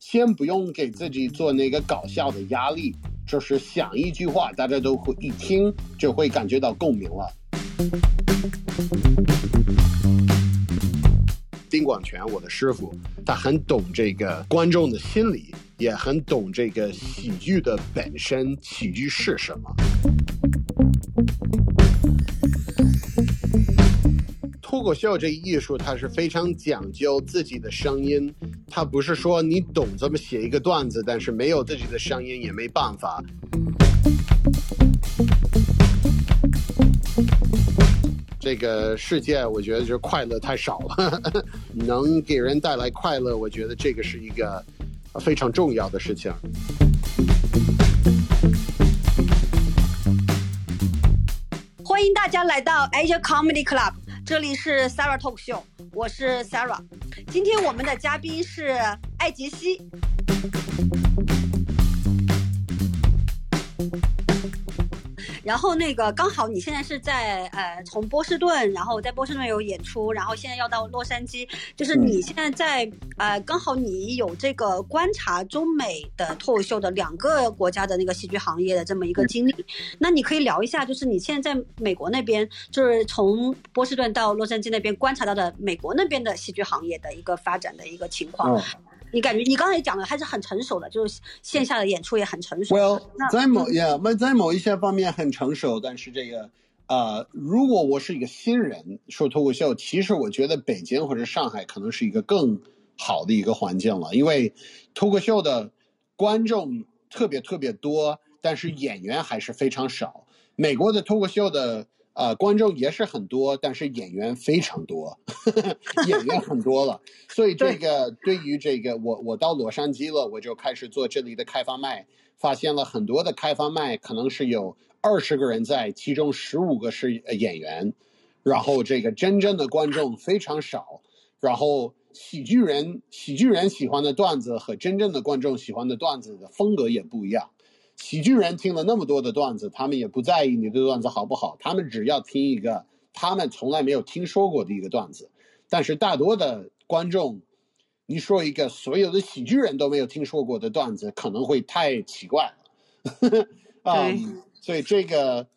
先不用给自己做那个搞笑的压力，就是想一句话，大家都会一听就会感觉到共鸣了。丁广泉，我的师傅，他很懂这个观众的心理，也很懂这个喜剧的本身，喜剧是什么。口秀这艺术，它是非常讲究自己的声音，它不是说你懂怎么写一个段子，但是没有自己的声音也没办法。这个世界，我觉得就快乐太少了，能给人带来快乐，我觉得这个是一个非常重要的事情。欢迎大家来到 Asia Comedy Club，这里是 Sarah Talk Show，我是 Sarah。今天我们的嘉宾是艾杰西。然后那个刚好你现在是在呃从波士顿，然后在波士顿有演出，然后现在要到洛杉矶，就是你现在在呃刚好你有这个观察中美的脱口秀的两个国家的那个戏剧行业的这么一个经历，那你可以聊一下，就是你现在在美国那边，就是从波士顿到洛杉矶那边观察到的美国那边的戏剧行业的一个发展的一个情况。你感觉你刚才也讲的还是很成熟的，就是线下的演出也很成熟。Well，在某呀，在某一些方面很成熟，但是这个呃，如果我是一个新人说脱口秀，其实我觉得北京或者上海可能是一个更好的一个环境了，因为脱口秀的观众特别特别多，但是演员还是非常少。美国的脱口秀的。啊，观众也是很多，但是演员非常多，演员很多了，所以这个对于这个我我到洛杉矶了，我就开始做这里的开放麦，发现了很多的开放麦可能是有二十个人在，其中十五个是演员，然后这个真正的观众非常少，然后喜剧人喜剧人喜欢的段子和真正的观众喜欢的段子的风格也不一样。喜剧人听了那么多的段子，他们也不在意你的段子好不好，他们只要听一个他们从来没有听说过的一个段子。但是大多的观众，你说一个所有的喜剧人都没有听说过的段子，可能会太奇怪了。啊，所以这个，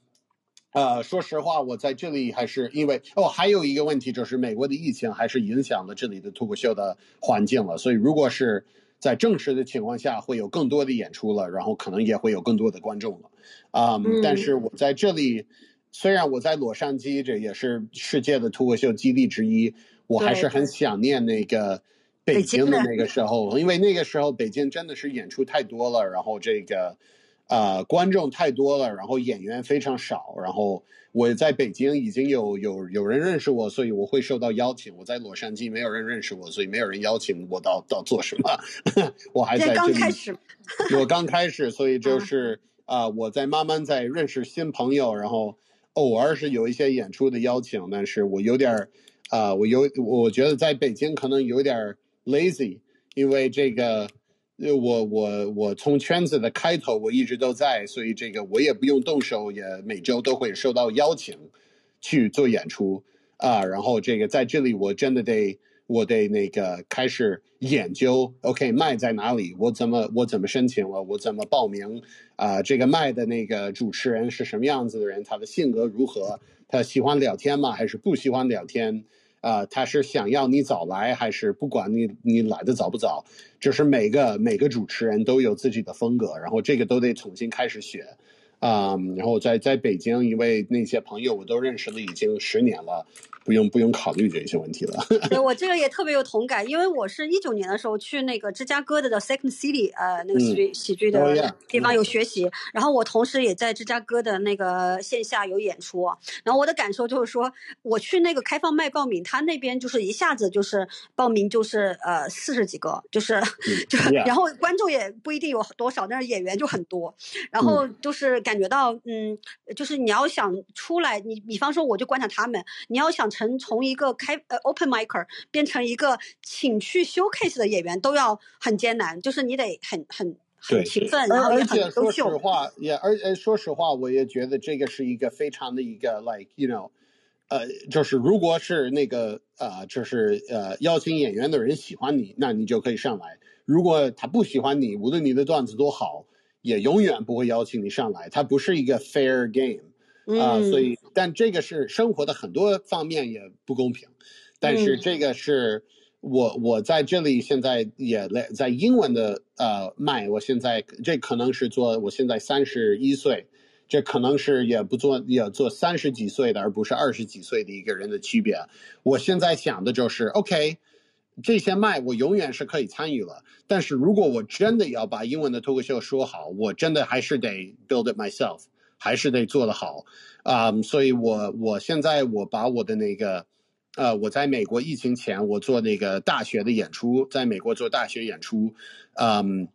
呃，说实话，我在这里还是因为哦，还有一个问题就是美国的疫情还是影响了这里的脱口秀的环境了。所以如果是在正式的情况下，会有更多的演出了，然后可能也会有更多的观众了，啊，但是我在这里，虽然我在洛杉矶，这也是世界的脱口秀基地之一，我还是很想念那个北京的那个时候，因为那个时候北京真的是演出太多了，然后这个，呃，观众太多了，然后演员非常少，然后。我在北京已经有有有人认识我，所以我会受到邀请。我在洛杉矶没有人认识我，所以没有人邀请我到到做什么。我还在这里。我刚开始，所以 就是啊，我在慢慢在认识新朋友，然后偶尔是有一些演出的邀请，但是我有点儿啊，我有我觉得在北京可能有点 lazy，因为这个。我我我从圈子的开头我一直都在，所以这个我也不用动手，也每周都会收到邀请去做演出啊。然后这个在这里我真的得我得那个开始研究，OK 麦在哪里？我怎么我怎么申请了？我怎么报名啊？这个麦的那个主持人是什么样子的人？他的性格如何？他喜欢聊天吗？还是不喜欢聊天？啊，他是想要你早来，还是不管你你来的早不早？就是每个每个主持人都有自己的风格，然后这个都得重新开始学。啊，然后在在北京，因为那些朋友我都认识了已经十年了，不用不用考虑这些问题了。对我这个也特别有同感，因为我是一九年的时候去那个芝加哥的的 Second City，呃，那个喜剧喜剧的地方有学习，然后我同时也在芝加哥的那个线下有演出，然后我的感受就是说，我去那个开放麦报名，他那边就是一下子就是报名就是呃四十几个，就是就 然后观众也不一定有多少，但是演员就很多，然后就是。感觉到，嗯，就是你要想出来，你比方说，我就观察他们，你要想成从一个开呃 open micer 变成一个请去 showcase 的演员，都要很艰难，就是你得很很很勤奋，然后也很优秀。说实话，也而呃，说实话，我也觉得这个是一个非常的一个 like you know 呃，就是如果是那个呃，就是呃，邀请演员的人喜欢你，那你就可以上来；如果他不喜欢你，无论你的段子多好，也永远不会邀请你上来。它不是一个 fair game 啊，所以，但这个是生活的很多方面也不公平。但是这个是我我在这里现在也来在英文的呃卖，我现在这可能是做我现在三十一岁。这可能是也不做，也做三十几岁的，而不是二十几岁的一个人的区别。我现在想的就是，OK，这些麦我永远是可以参与了。但是如果我真的要把英文的脱口秀说好，我真的还是得 build it myself，还是得做得好啊。所以我我现在我把我的那个，呃，我在美国疫情前我做那个大学的演出，在美国做大学演出，嗯。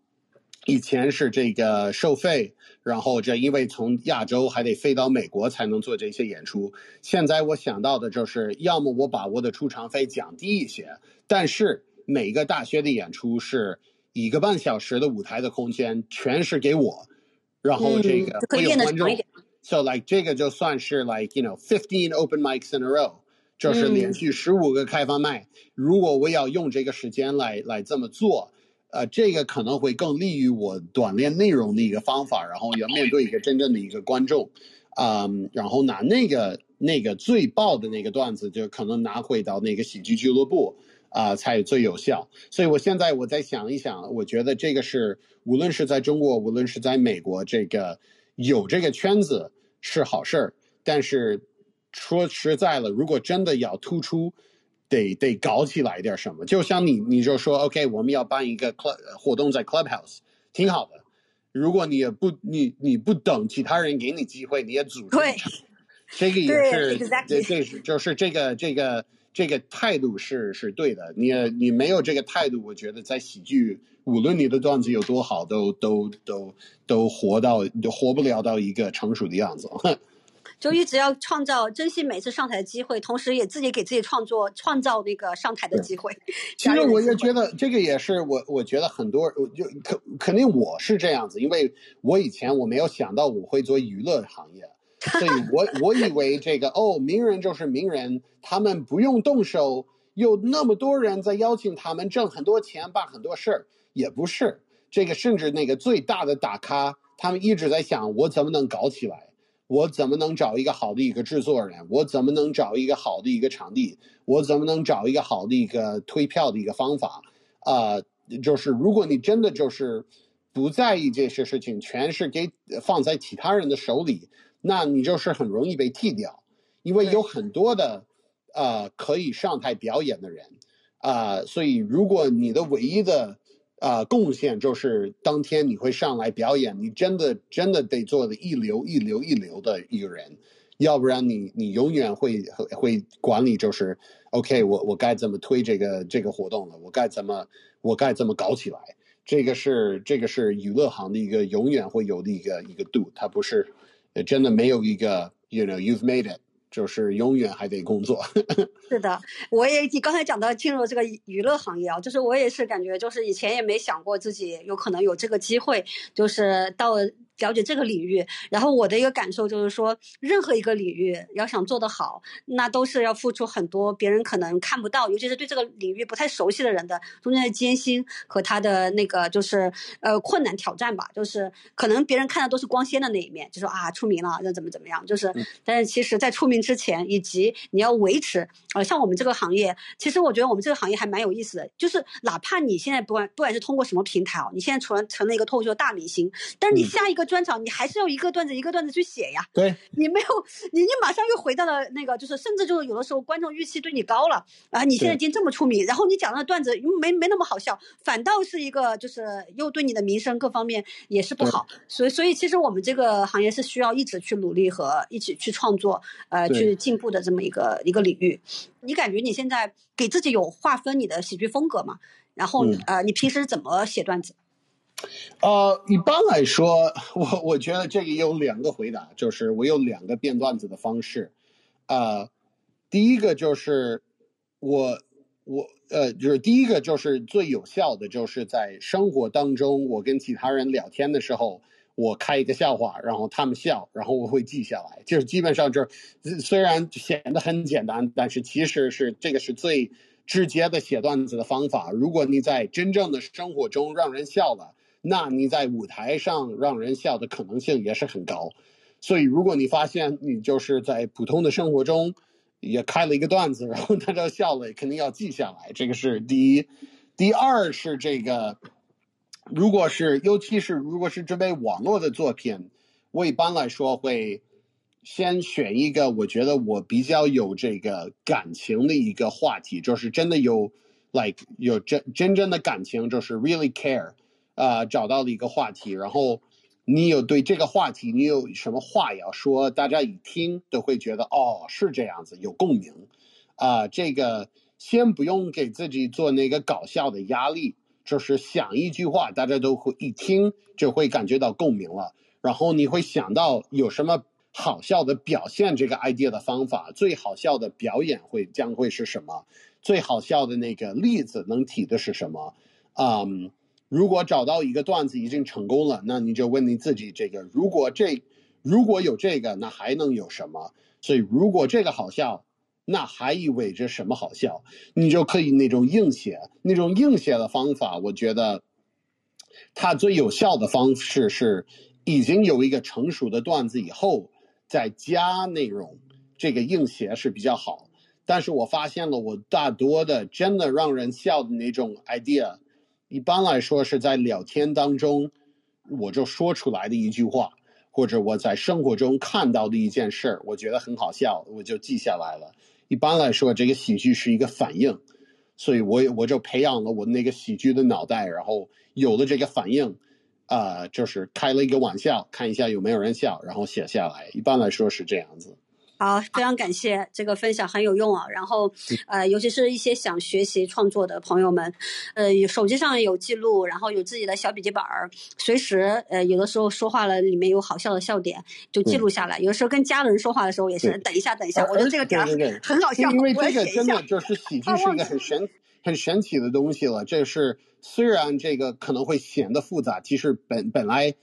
以前是这个收费，然后这因为从亚洲还得飞到美国才能做这些演出。现在我想到的就是，要么我把我的出场费降低一些，但是每个大学的演出是一个半小时的舞台的空间，全是给我，然后这个会有观众。So like 这个就算是 like you know fifteen open mics in a row，就是连续十五个开放麦。如果我要用这个时间来来这么做。呃，这个可能会更利于我锻炼内容的一个方法，然后要面对一个真正的一个观众，啊，然后拿那个那个最爆的那个段子，就可能拿回到那个喜剧俱乐部啊，才最有效。所以我现在我再想一想，我觉得这个是无论是在中国，无论是在美国，这个有这个圈子是好事儿，但是说实在了，如果真的要突出。得得搞起来点什么，就像你你就说，OK，我们要办一个 club 活动在 clubhouse，挺好的。如果你也不你你不等其他人给你机会，你也组织，对，这个 也是这这是就是这个这个这个态度是是对的。你你没有这个态度，我觉得在喜剧，无论你的段子有多好，都都都都活到都活不了到一个成熟的样子。就一直要创造珍惜每次上台的机会，同时也自己给自己创作创造那个上台的机会。其实我也觉得这个也是我，我觉得很多就肯肯定我是这样子，因为我以前我没有想到我会做娱乐行业，所以我我以为这个哦，名人就是名人，他们不用动手，有那么多人在邀请他们挣很多钱办很多事儿，也不是这个，甚至那个最大的大咖，他们一直在想我怎么能搞起来。我怎么能找一个好的一个制作人？我怎么能找一个好的一个场地？我怎么能找一个好的一个推票的一个方法？啊，就是如果你真的就是不在意这些事情，全是给放在其他人的手里，那你就是很容易被替掉，因为有很多的呃可以上台表演的人啊，所以如果你的唯一的。啊，贡献就是当天你会上来表演，你真的真的得做的一流一流一流的一个人，要不然你你永远会会管理就是 OK，我我该怎么推这个这个活动了，我该怎么我该怎么搞起来，这个是这个是娱乐行的一个永远会有的一个一个度，它不是真的没有一个 you know you've made it。就是永远还得工作。是的，我也你刚才讲到进入这个娱乐行业啊，就是我也是感觉，就是以前也没想过自己有可能有这个机会，就是到。了解这个领域，然后我的一个感受就是说，任何一个领域要想做得好，那都是要付出很多别人可能看不到，尤其是对这个领域不太熟悉的人的中间的艰辛和他的那个就是呃困难挑战吧。就是可能别人看的都是光鲜的那一面，就说啊出名了，那怎么怎么样。就是，但是其实在出名之前，以及你要维持，呃，像我们这个行业，其实我觉得我们这个行业还蛮有意思的。就是哪怕你现在不管不管是通过什么平台哦，你现在除了成了一个脱口秀大明星，但是你下一个。专场你还是要一个段子一个段子去写呀，对，你没有你你马上又回到了那个，就是甚至就是有的时候观众预期对你高了啊，你现在已经这么出名，然后你讲的段子没没那么好笑，反倒是一个就是又对你的名声各方面也是不好，所以所以其实我们这个行业是需要一直去努力和一起去创作，呃，去进步的这么一个一个领域。你感觉你现在给自己有划分你的喜剧风格吗？然后呃，你平时怎么写段子？呃，一般来说，我我觉得这个有两个回答，就是我有两个编段子的方式。呃，第一个就是我我呃，就是第一个就是最有效的，就是在生活当中，我跟其他人聊天的时候，我开一个笑话，然后他们笑，然后我会记下来。就是基本上就是，虽然显得很简单，但是其实是这个是最直接的写段子的方法。如果你在真正的生活中让人笑了，那你在舞台上让人笑的可能性也是很高。所以，如果你发现你就是在普通的生活中也开了一个段子，然后大家笑了，肯定要记下来。这个是第一。第二是这个。如果是，尤其是如果是准备网络的作品，我一般来说会先选一个我觉得我比较有这个感情的一个话题，就是真的有，like 有真真正的感情，就是 really care，啊，找到了一个话题，然后你有对这个话题你有什么话要说，大家一听都会觉得哦是这样子，有共鸣，啊，这个先不用给自己做那个搞笑的压力。就是想一句话，大家都会一听就会感觉到共鸣了。然后你会想到有什么好笑的表现这个 idea 的方法，最好笑的表演会将会是什么？最好笑的那个例子能提的是什么？嗯，如果找到一个段子已经成功了，那你就问你自己：这个如果这如果有这个，那还能有什么？所以如果这个好笑。那还意味着什么好笑？你就可以那种硬写，那种硬写的方法，我觉得，它最有效的方式是已经有一个成熟的段子以后再加内容，这个硬写是比较好。但是我发现了，我大多的真的让人笑的那种 idea，一般来说是在聊天当中我就说出来的一句话，或者我在生活中看到的一件事儿，我觉得很好笑，我就记下来了。一般来说，这个喜剧是一个反应，所以我我就培养了我那个喜剧的脑袋，然后有了这个反应，啊，就是开了一个玩笑，看一下有没有人笑，然后写下来。一般来说是这样子。好，非常感谢这个分享很有用啊。然后，呃，尤其是一些想学习创作的朋友们，呃，手机上有记录，然后有自己的小笔记本儿，随时，呃，有的时候说话了里面有好笑的笑点就记录下来。有的时候跟家人说话的时候也是，等一下，等一下，我觉得这个点很好笑，因为这个真的就是喜剧是一个很神很神奇的东西了。这是虽然这个可能会显得复杂，其实本本来。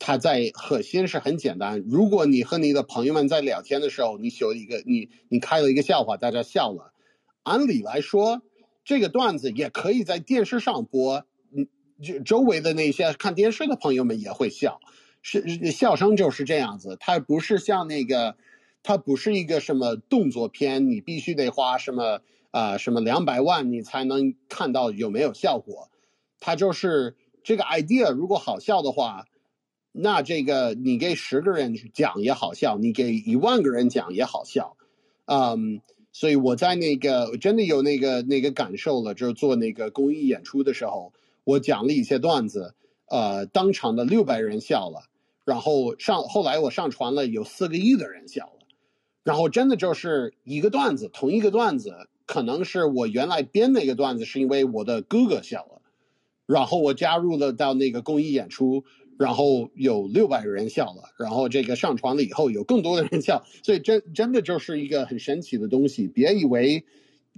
它在核心是很简单。如果你和你的朋友们在聊天的时候，你说一个你你开了一个笑话，大家笑了，按理来说，这个段子也可以在电视上播，嗯，就周围的那些看电视的朋友们也会笑，是笑声就是这样子。它不是像那个，它不是一个什么动作片，你必须得花什么啊什么两百万你才能看到有没有效果。它就是这个 idea，如果好笑的话。那这个你给十个人讲也好笑，你给一万个人讲也好笑，嗯，所以我在那个真的有那个那个感受了，就是做那个公益演出的时候，我讲了一些段子，呃，当场的六百人笑了，然后上后来我上传了，有四个亿的人笑了，然后真的就是一个段子，同一个段子，可能是我原来编那个段子是因为我的哥哥笑了，然后我加入了到那个公益演出。然后有六百个人笑了，然后这个上传了以后有更多的人笑，所以真真的就是一个很神奇的东西。别以为，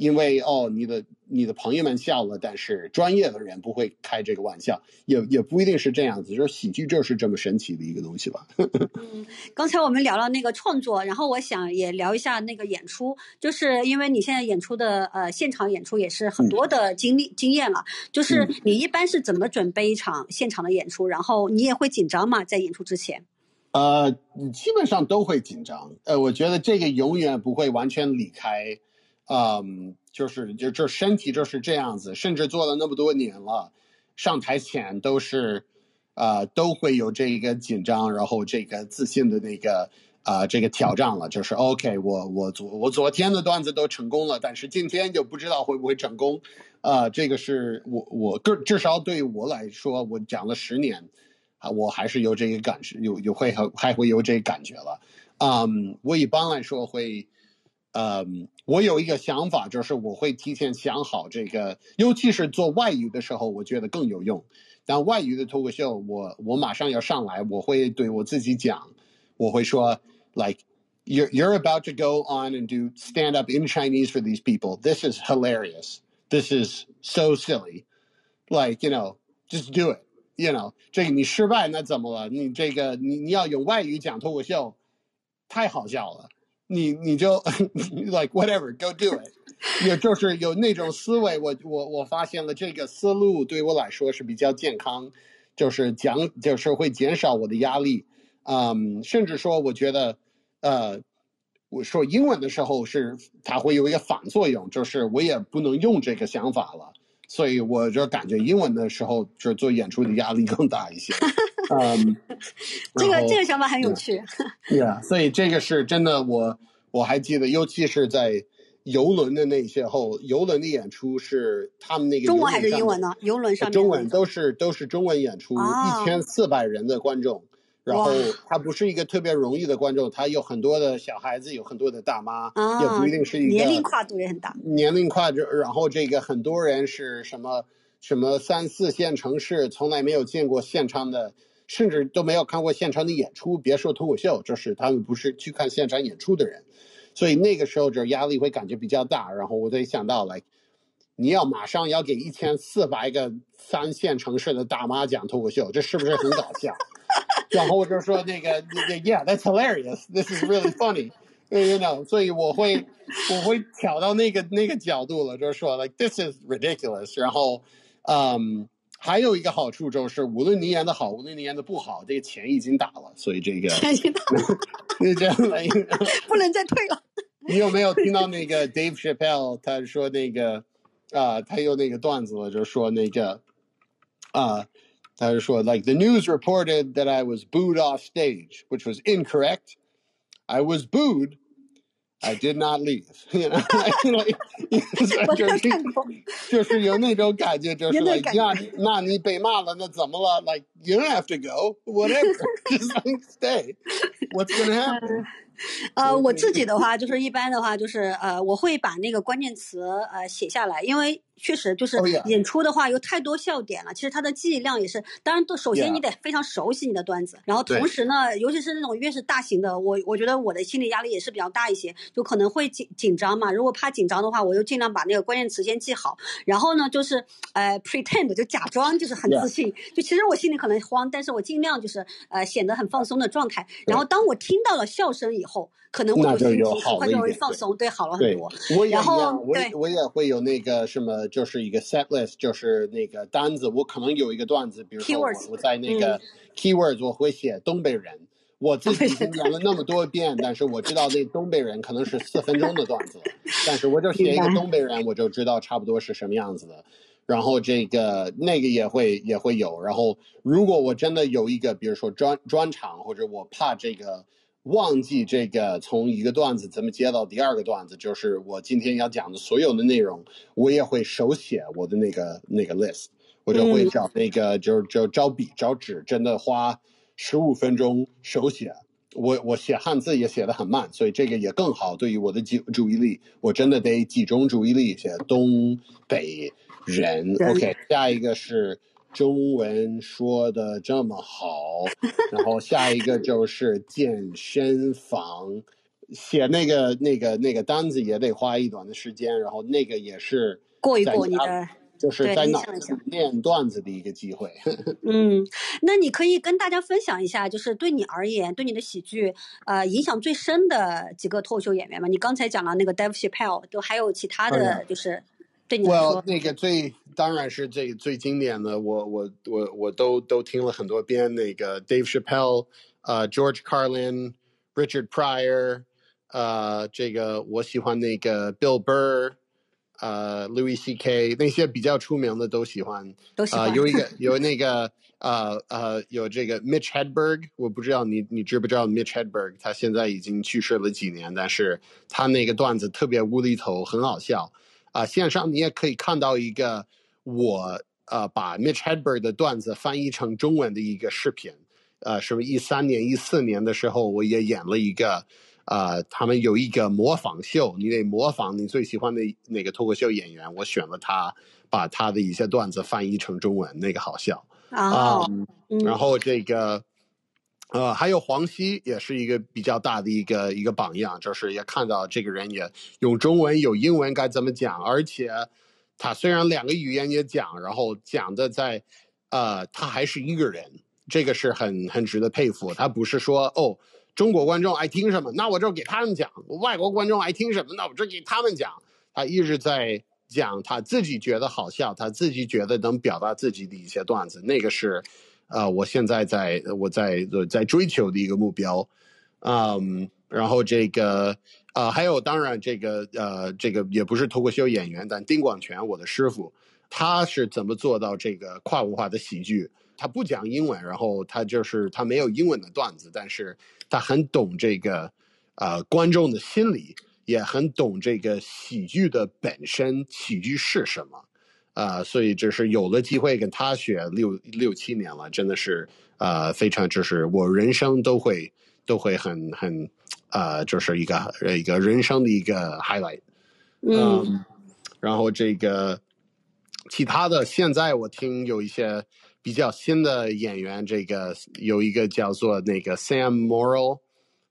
因为哦你的你的朋友们笑了，但是专业的人不会开这个玩笑，也也不一定是这样子。就是喜剧就是这么神奇的一个东西吧。嗯，刚才我们聊了那个创作，然后我想也聊一下那个演出，就是因为你现在演出的呃现场演出也是很多的经历经验了，就是你一般是怎么准备一场现场的演出？然后你也会紧张吗？在演出之前？呃，基本上都会紧张。呃，我觉得这个永远不会完全离开。嗯，就是就就身体就是这样子，甚至做了那么多年了，上台前都是，呃，都会有这个紧张，然后这个自信的那个啊，这个挑战了。就是 OK，我我昨我昨天的段子都成功了，但是今天就不知道会不会成功。啊，这个是我我个至少对于我来说，我讲了十年，啊，我还是有这个感受，有有会还还会有这个感觉了。嗯，我一般来说会。嗯，我有一个想法，就是我会提前想好这个，尤其是做外语的时候，我觉得更有用。但外语的脱口秀，我我马上要上来，我会对我自己讲，我会说，like you're you're about to go on and do stand up in Chinese for these people. This is hilarious. This is so silly. Like you know, just do it. ，you know，这个你失败那怎么了？你这个你你要用外语讲脱口秀，太好笑了。 你你就 like whatever go do it，也就是有那种思维，我我我发现了这个思路对我来说是比较健康，就是讲就是会减少我的压力，嗯，甚至说我觉得，呃，我说英文的时候是它会有一个反作用，就是我也不能用这个想法了，所以我就感觉英文的时候就是做演出的压力更大一些，嗯，这个这个想法很有趣，对啊，所以这个是真的，我我还记得，尤其是在游轮的那些后，游轮的演出是他们那个中文还是英文呢？游轮上中文都是都是中文演出，一千四百人的观众。然后他不是一个特别容易的观众，他有很多的小孩子，有很多的大妈，也不一定是一个年龄跨度也很大。年龄跨度，然后这个很多人是什么什么三四线城市，从来没有见过现场的，甚至都没有看过现场的演出，别说脱口秀，就是他们不是去看现场演出的人，所以那个时候就压力会感觉比较大。然后我就想到来你要马上要给一千四百个三线城市的大妈讲脱口秀，这是不是很搞笑？然后我就说那个，Yeah，that's hilarious，this is really funny，you know，所以我会我会挑到那个那个角度了，就是说，like this is ridiculous。然后，嗯，还有一个好处就是，无论你演的好，无论你演的不好，这个钱已经打了，所以这个钱已经打了，那这样来，不能再退了。你有没有听到那个 Dave Chappelle 他说那个啊，他有那个段子，就是说那个啊。他是说，like the news reported that I was booed off stage, which was incorrect. I was booed. I did not leave. You know, like, 就是就是有那种感觉，就是 like 那那你被骂了，那怎么了？Like you don't have to go, whatever, just like stay. What's gonna happen? 呃，我自己的话就是一般的话就是呃，我会把那个关键词呃写下来，因为确实就是演出的话有太多笑点了。其实它的记忆量也是，当然都首先你得非常熟悉你的段子，然后同时呢，尤其是那种越是大型的，我我觉得我的心理压力也是比较大一些，就可能会紧紧张嘛。如果怕紧张的话，我就尽量把那个关键词先记好，然后呢就是呃 pretend 就假装就是很自信，就其实我心里可能慌，但是我尽量就是呃显得很放松的状态。然后当我听到了笑声以后。后，可能我就心情很快就会放松，对，好了很多。我也一样，我我也会有那个什么，就是一个 set list，就是那个单子。我可能有一个段子，比如说我我在那个 keywords 我会写东北人，我自己已经演了那么多遍，但是我知道那东北人可能是四分钟的段子，但是我就 写一个东北人，我就知道差不多是什么样子的。然后这个那个也会也会有。然后如果我真的有一个，比如说专专场，或者我怕这个。忘记这个从一个段子怎么接到第二个段子，就是我今天要讲的所有的内容，我也会手写我的那个那个 list，我就会找那个就是就找笔找纸，真的花十五分钟手写。我我写汉字也写的很慢，所以这个也更好，对于我的集注意力，我真的得集中注意力写东北人。OK，下一个是。中文说的这么好，然后下一个就是健身房，写那个那个那个单子也得花一段的时间，然后那个也是过一过你的，就是在脑子练段子的一个机会。嗯，那你可以跟大家分享一下，就是对你而言，对你的喜剧呃影响最深的几个脱口秀演员吗？你刚才讲了那个 Dave Chappelle，都还有其他的就是。我那个最当然是这最经典的，我我我我都都听了很多遍。那个 Dave Chappelle，呃，George Carlin，Richard Pryor，呃，这个我喜欢那个 Bill Burr，呃，Louis C.K. 那些比较出名的都喜欢。都喜欢。有一个 有那个呃呃有这个 Mitch Hedberg，我不知道你你知不知道 Mitch Hedberg？他现在已经去世了几年，但是他那个段子特别无厘头，很好笑。啊，线上你也可以看到一个我呃把 Mitch Hedberg 的段子翻译成中文的一个视频，呃，什么一三年、一四年的时候，我也演了一个，呃，他们有一个模仿秀，你得模仿你最喜欢的那个脱口秀演员，我选了他，把他的一些段子翻译成中文，那个好笑啊，然后这个。呃，还有黄西也是一个比较大的一个一个榜样，就是也看到这个人也用中文有英文该怎么讲，而且他虽然两个语言也讲，然后讲的在呃，他还是一个人，这个是很很值得佩服。他不是说哦，中国观众爱听什么，那我就给他们讲；外国观众爱听什么，那我就给他们讲。他一直在讲他自己觉得好笑，他自己觉得能表达自己的一些段子，那个是，呃，我现在在我在在追求的一个目标，嗯，然后这个，呃，还有当然这个，呃，这个也不是脱口秀演员，但丁广泉我的师傅，他是怎么做到这个跨文化的喜剧？他不讲英文，然后他就是他没有英文的段子，但是他很懂这个，呃，观众的心理。也很懂这个喜剧的本身，喜剧是什么，啊，所以就是有了机会跟他学六六七年了，真的是呃非常就是我人生都会都会很很呃就是一个一个人生的一个 highlight，嗯，然后这个其他的现在我听有一些比较新的演员，这个有一个叫做那个 Sam Morrill，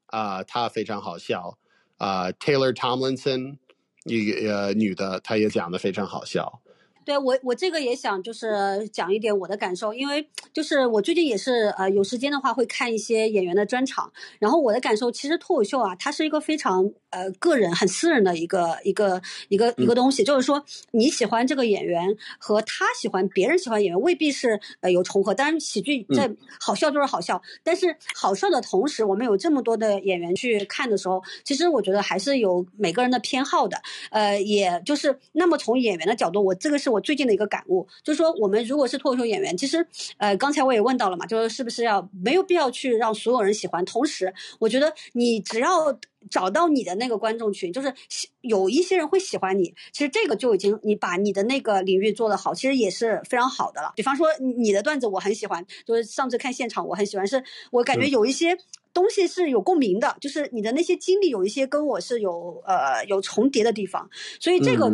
啊，他非常好笑。啊，Taylor Tomlinson，一个呃女的，她也讲的非常好笑。对我，我这个也想就是讲一点我的感受，因为就是我最近也是呃有时间的话会看一些演员的专场，然后我的感受其实脱口秀啊，它是一个非常呃个人很私人的一个一个一个一个东西，就是说你喜欢这个演员和他喜欢别人喜欢演员未必是呃有重合，当然喜剧在好笑就是好笑，但是好笑的同时，我们有这么多的演员去看的时候，其实我觉得还是有每个人的偏好的，呃，也就是那么从演员的角度，我这个是我。最近的一个感悟，就是说，我们如果是脱口秀演员，其实，呃，刚才我也问到了嘛，就是是不是要没有必要去让所有人喜欢？同时，我觉得你只要找到你的那个观众群，就是有一些人会喜欢你，其实这个就已经你把你的那个领域做得好，其实也是非常好的了。比方说，你的段子我很喜欢，就是上次看现场我很喜欢，是我感觉有一些东西是有共鸣的，就是你的那些经历有一些跟我是有呃有重叠的地方，所以这个。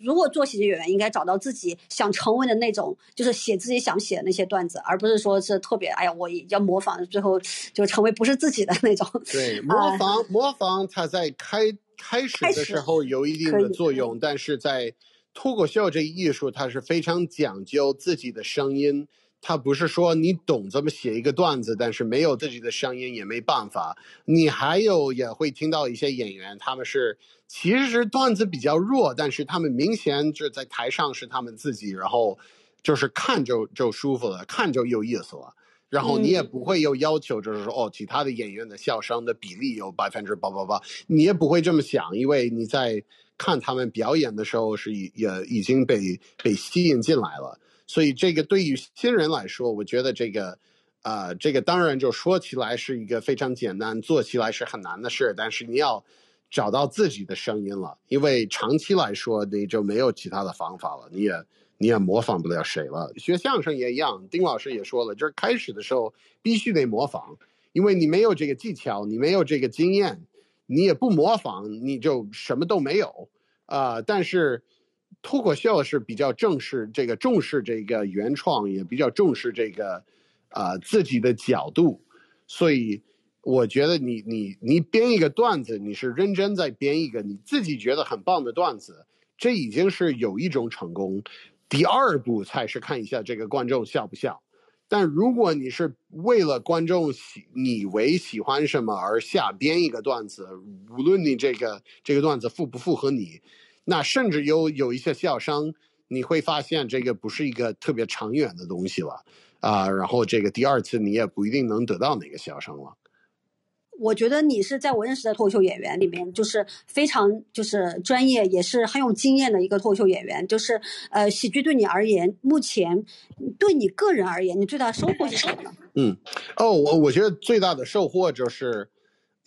如果做喜剧演员，应该找到自己想成为的那种，就是写自己想写的那些段子，而不是说是特别哎呀，我要模仿，最后就成为不是自己的那种。对，模仿模仿，它在开开始的时候有一定的作用，但是在脱口秀这艺术，它是非常讲究自己的声音。他不是说你懂怎么写一个段子，但是没有自己的声音也没办法。你还有也会听到一些演员，他们是其实段子比较弱，但是他们明显就在台上是他们自己，然后就是看就就舒服了，看就有意思了。然后你也不会有要求，就是说哦，其他的演员的笑声的比例有百分之八八八，你也不会这么想，因为你在看他们表演的时候是已也已经被被吸引进来了。所以这个对于新人来说，我觉得这个，啊，这个当然就说起来是一个非常简单，做起来是很难的事。但是你要找到自己的声音了，因为长期来说你就没有其他的方法了，你也你也模仿不了谁了。学相声也一样，丁老师也说了，就是开始的时候必须得模仿，因为你没有这个技巧，你没有这个经验，你也不模仿，你就什么都没有啊。但是。脱口秀是比较正视这个重视这个原创，也比较重视这个，啊自己的角度，所以我觉得你你你编一个段子，你是认真在编一个你自己觉得很棒的段子，这已经是有一种成功。第二步才是看一下这个观众笑不笑。但如果你是为了观众喜你为喜欢什么而下编一个段子，无论你这个这个段子符不符合你。那甚至有有一些笑声，你会发现这个不是一个特别长远的东西了，啊，然后这个第二次你也不一定能得到那个笑声了。我觉得你是在我认识的脱口秀演员里面，就是非常就是专业，也是很有经验的一个脱口秀演员。就是呃，喜剧对你而言，目前对你个人而言，你最大的收获是什么呢？嗯，哦，我我觉得最大的收获就是。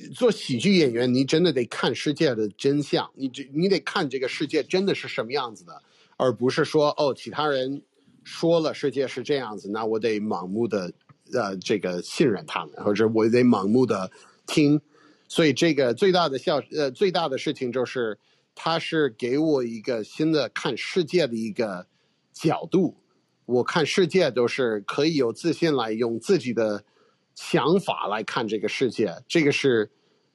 做喜剧演员，你真的得看世界的真相，你这你得看这个世界真的是什么样子的，而不是说哦，其他人说了世界是这样子，那我得盲目的呃这个信任他们，或者我得盲目的听。所以这个最大的笑呃最大的事情就是，他是给我一个新的看世界的一个角度，我看世界都是可以有自信来用自己的。想法来看这个世界，这个是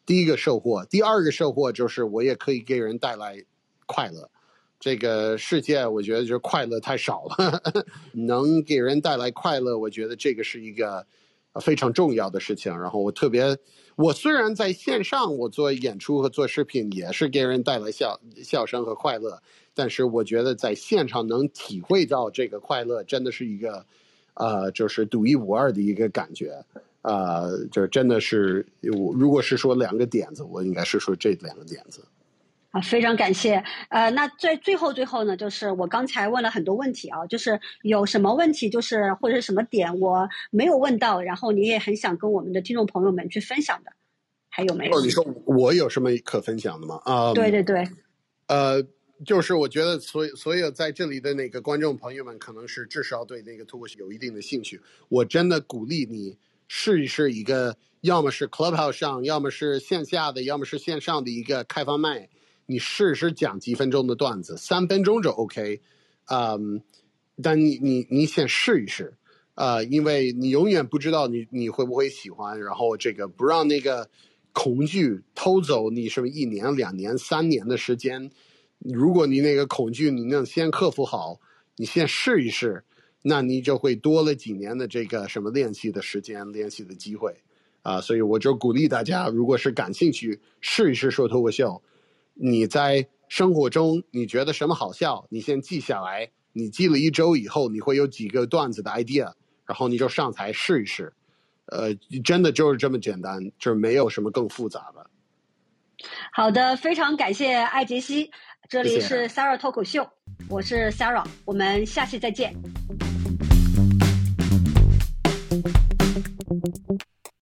第一个收获。第二个收获就是，我也可以给人带来快乐。这个世界，我觉得就是快乐太少了，能给人带来快乐，我觉得这个是一个非常重要的事情。然后我特别，我虽然在线上我做演出和做视频，也是给人带来笑笑声和快乐，但是我觉得在现场能体会到这个快乐，真的是一个，呃，就是独一无二的一个感觉。呃，就是真的是我，如果是说两个点子，我应该是说这两个点子。啊，非常感谢。呃，那最最后最后呢，就是我刚才问了很多问题啊，就是有什么问题，就是或者是什么点我没有问到，然后你也很想跟我们的听众朋友们去分享的，还有没有？你说我有什么可分享的吗？啊，对对对。呃，就是我觉得所所有在这里的那个观众朋友们，可能是至少对那个脱口秀有一定的兴趣。我真的鼓励你试一试一个，要么是 Clubhouse 上，要么是线下的，要么是线上的一个开放麦。你试试讲几分钟的段子，三分钟就 OK，嗯，但你你你先试一试，呃，因为你永远不知道你你会不会喜欢，然后这个不让那个恐惧偷走你什么一年、两年、三年的时间。如果你那个恐惧你能先克服好，你先试一试，那你就会多了几年的这个什么练习的时间、练习的机会啊。所以我就鼓励大家，如果是感兴趣，试一试说脱口秀。你在生活中你觉得什么好笑？你先记下来。你记了一周以后，你会有几个段子的 idea，然后你就上台试一试。呃，真的就是这么简单，就是没有什么更复杂的。好的，非常感谢艾杰西。这里是 Sarah 脱口秀，我是 Sarah，我们下期再见。thank you